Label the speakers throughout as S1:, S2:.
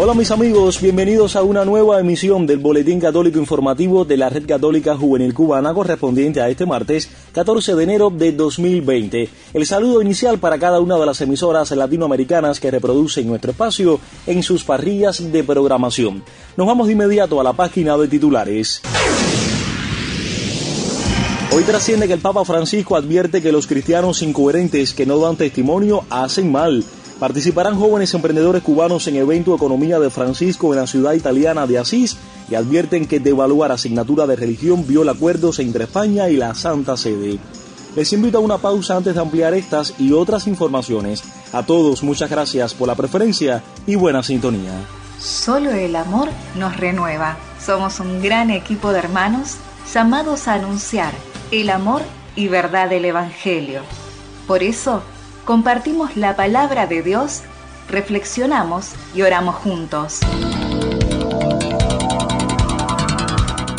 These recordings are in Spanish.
S1: Hola mis amigos, bienvenidos a una nueva emisión del Boletín Católico Informativo de la Red Católica Juvenil Cubana correspondiente a este martes 14 de enero de 2020. El saludo inicial para cada una de las emisoras latinoamericanas que reproducen nuestro espacio en sus parrillas de programación. Nos vamos de inmediato a la página de titulares. Hoy trasciende que el Papa Francisco advierte que los cristianos incoherentes que no dan testimonio hacen mal. Participarán jóvenes emprendedores cubanos en evento Economía de Francisco en la ciudad italiana de Asís y advierten que devaluar asignatura de religión viola acuerdos entre España y la Santa Sede. Les invito a una pausa antes de ampliar estas y otras informaciones. A todos muchas gracias por la preferencia y buena sintonía.
S2: Solo el amor nos renueva. Somos un gran equipo de hermanos llamados a anunciar el amor y verdad del Evangelio. Por eso, compartimos la palabra de Dios, reflexionamos y oramos juntos.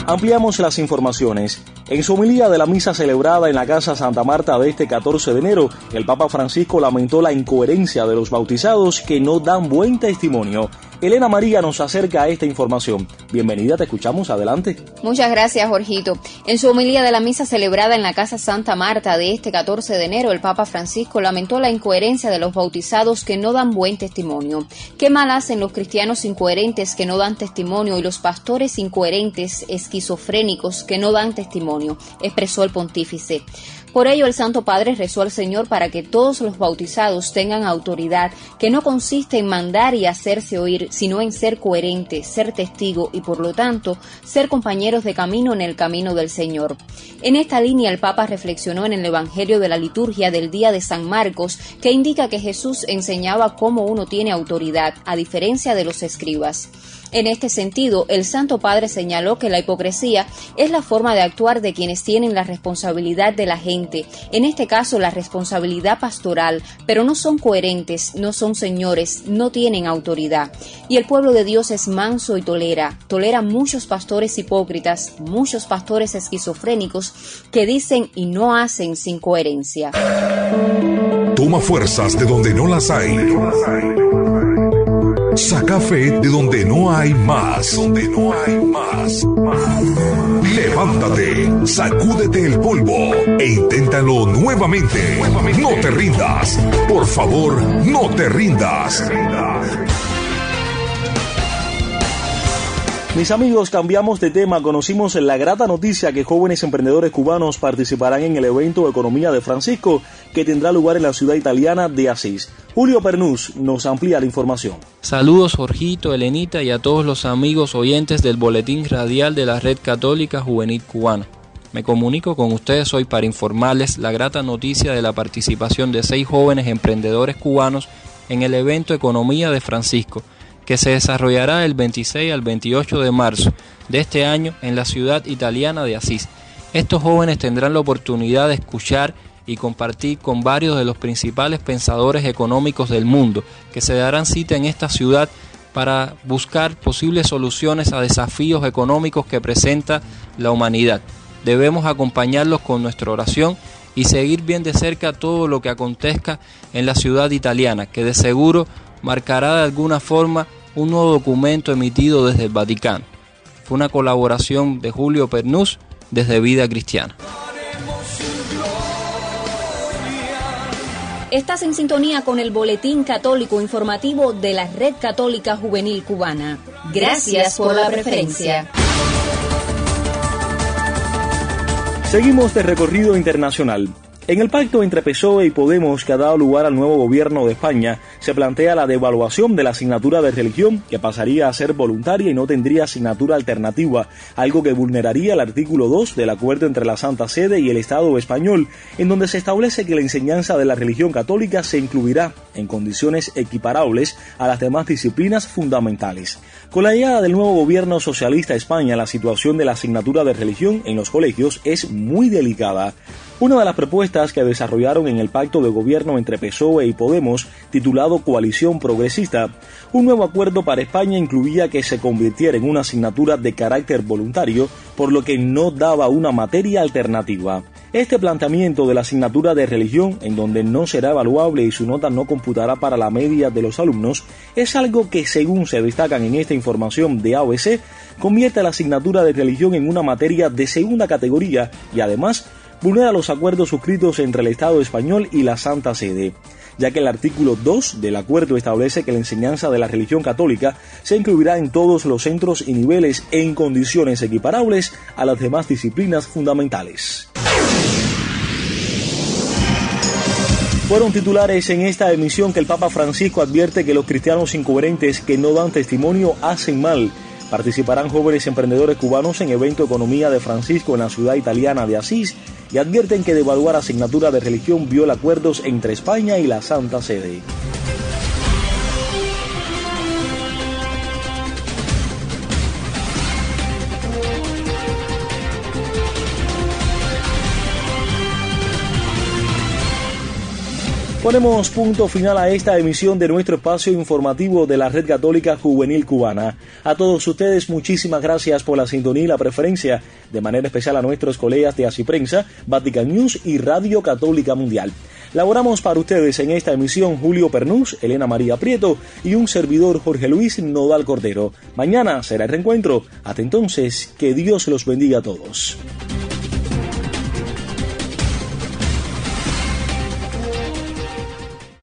S1: Ampliamos las informaciones. En su homilía de la misa celebrada en la Casa Santa Marta de este 14 de enero, el Papa Francisco lamentó la incoherencia de los bautizados que no dan buen testimonio Elena María nos acerca a esta información. Bienvenida, te escuchamos, adelante.
S3: Muchas gracias, Jorgito. En su homilía de la misa celebrada en la Casa Santa Marta de este 14 de enero, el Papa Francisco lamentó la incoherencia de los bautizados que no dan buen testimonio. Qué mal hacen los cristianos incoherentes que no dan testimonio y los pastores incoherentes, esquizofrénicos que no dan testimonio, expresó el pontífice. Por ello, el Santo Padre rezó al Señor para que todos los bautizados tengan autoridad, que no consiste en mandar y hacerse oír, sino en ser coherente, ser testigo y, por lo tanto, ser compañeros de camino en el camino del Señor. En esta línea, el Papa reflexionó en el Evangelio de la liturgia del día de San Marcos, que indica que Jesús enseñaba cómo uno tiene autoridad, a diferencia de los escribas. En este sentido, el Santo Padre señaló que la hipocresía es la forma de actuar de quienes tienen la responsabilidad de la gente, en este caso la responsabilidad pastoral, pero no son coherentes, no son señores, no tienen autoridad. Y el pueblo de Dios es manso y tolera, tolera muchos pastores hipócritas, muchos pastores esquizofrénicos que dicen y no hacen sin coherencia.
S4: Toma fuerzas de donde no las hay Saca fe de donde no hay más. Donde no hay más. Levántate, sacúdete el polvo e inténtalo nuevamente. No te rindas. Por favor, no te rindas.
S1: Mis amigos, cambiamos de tema. Conocimos la grata noticia que jóvenes emprendedores cubanos participarán en el evento Economía de Francisco que tendrá lugar en la ciudad italiana de Asís. Julio Pernús nos amplía la información.
S5: Saludos Jorgito, Elenita y a todos los amigos oyentes del Boletín Radial de la Red Católica Juvenil Cubana. Me comunico con ustedes hoy para informarles la grata noticia de la participación de seis jóvenes emprendedores cubanos en el evento Economía de Francisco, que se desarrollará el 26 al 28 de marzo de este año en la ciudad italiana de Asís. Estos jóvenes tendrán la oportunidad de escuchar y compartir con varios de los principales pensadores económicos del mundo que se darán cita en esta ciudad para buscar posibles soluciones a desafíos económicos que presenta la humanidad. Debemos acompañarlos con nuestra oración y seguir bien de cerca todo lo que acontezca en la ciudad italiana, que de seguro marcará de alguna forma un nuevo documento emitido desde el Vaticano. Fue una colaboración de Julio Pernús desde Vida Cristiana.
S3: Estás en sintonía con el Boletín Católico Informativo de la Red Católica Juvenil Cubana. Gracias por la preferencia.
S1: Seguimos de recorrido internacional. En el pacto entre PSOE y Podemos que ha dado lugar al nuevo gobierno de España, se plantea la devaluación de la asignatura de religión, que pasaría a ser voluntaria y no tendría asignatura alternativa, algo que vulneraría el artículo 2 del acuerdo entre la Santa Sede y el Estado español, en donde se establece que la enseñanza de la religión católica se incluirá en condiciones equiparables a las demás disciplinas fundamentales. Con la llegada del nuevo gobierno socialista a España, la situación de la asignatura de religión en los colegios es muy delicada. Una de las propuestas que desarrollaron en el pacto de gobierno entre PSOE y Podemos, titulado Coalición Progresista, un nuevo acuerdo para España incluía que se convirtiera en una asignatura de carácter voluntario, por lo que no daba una materia alternativa. Este planteamiento de la asignatura de religión, en donde no será evaluable y su nota no computará para la media de los alumnos, es algo que, según se destacan en esta información de AOC, convierte la asignatura de religión en una materia de segunda categoría y además vulnera los acuerdos suscritos entre el Estado español y la Santa Sede, ya que el artículo 2 del acuerdo establece que la enseñanza de la religión católica se incluirá en todos los centros y niveles en condiciones equiparables a las demás disciplinas fundamentales. Fueron titulares en esta emisión que el Papa Francisco advierte que los cristianos incoherentes que no dan testimonio hacen mal Participarán jóvenes emprendedores cubanos en evento Economía de Francisco en la ciudad italiana de Asís y advierten que devaluar asignatura de religión viola acuerdos entre España y la Santa Sede. Ponemos punto final a esta emisión de nuestro espacio informativo de la Red Católica Juvenil Cubana. A todos ustedes muchísimas gracias por la sintonía y la preferencia, de manera especial a nuestros colegas de Así Prensa, Vatican News y Radio Católica Mundial. Laboramos para ustedes en esta emisión Julio Pernús, Elena María Prieto y un servidor Jorge Luis Nodal Cordero. Mañana será el reencuentro. Hasta entonces, que Dios los bendiga a todos.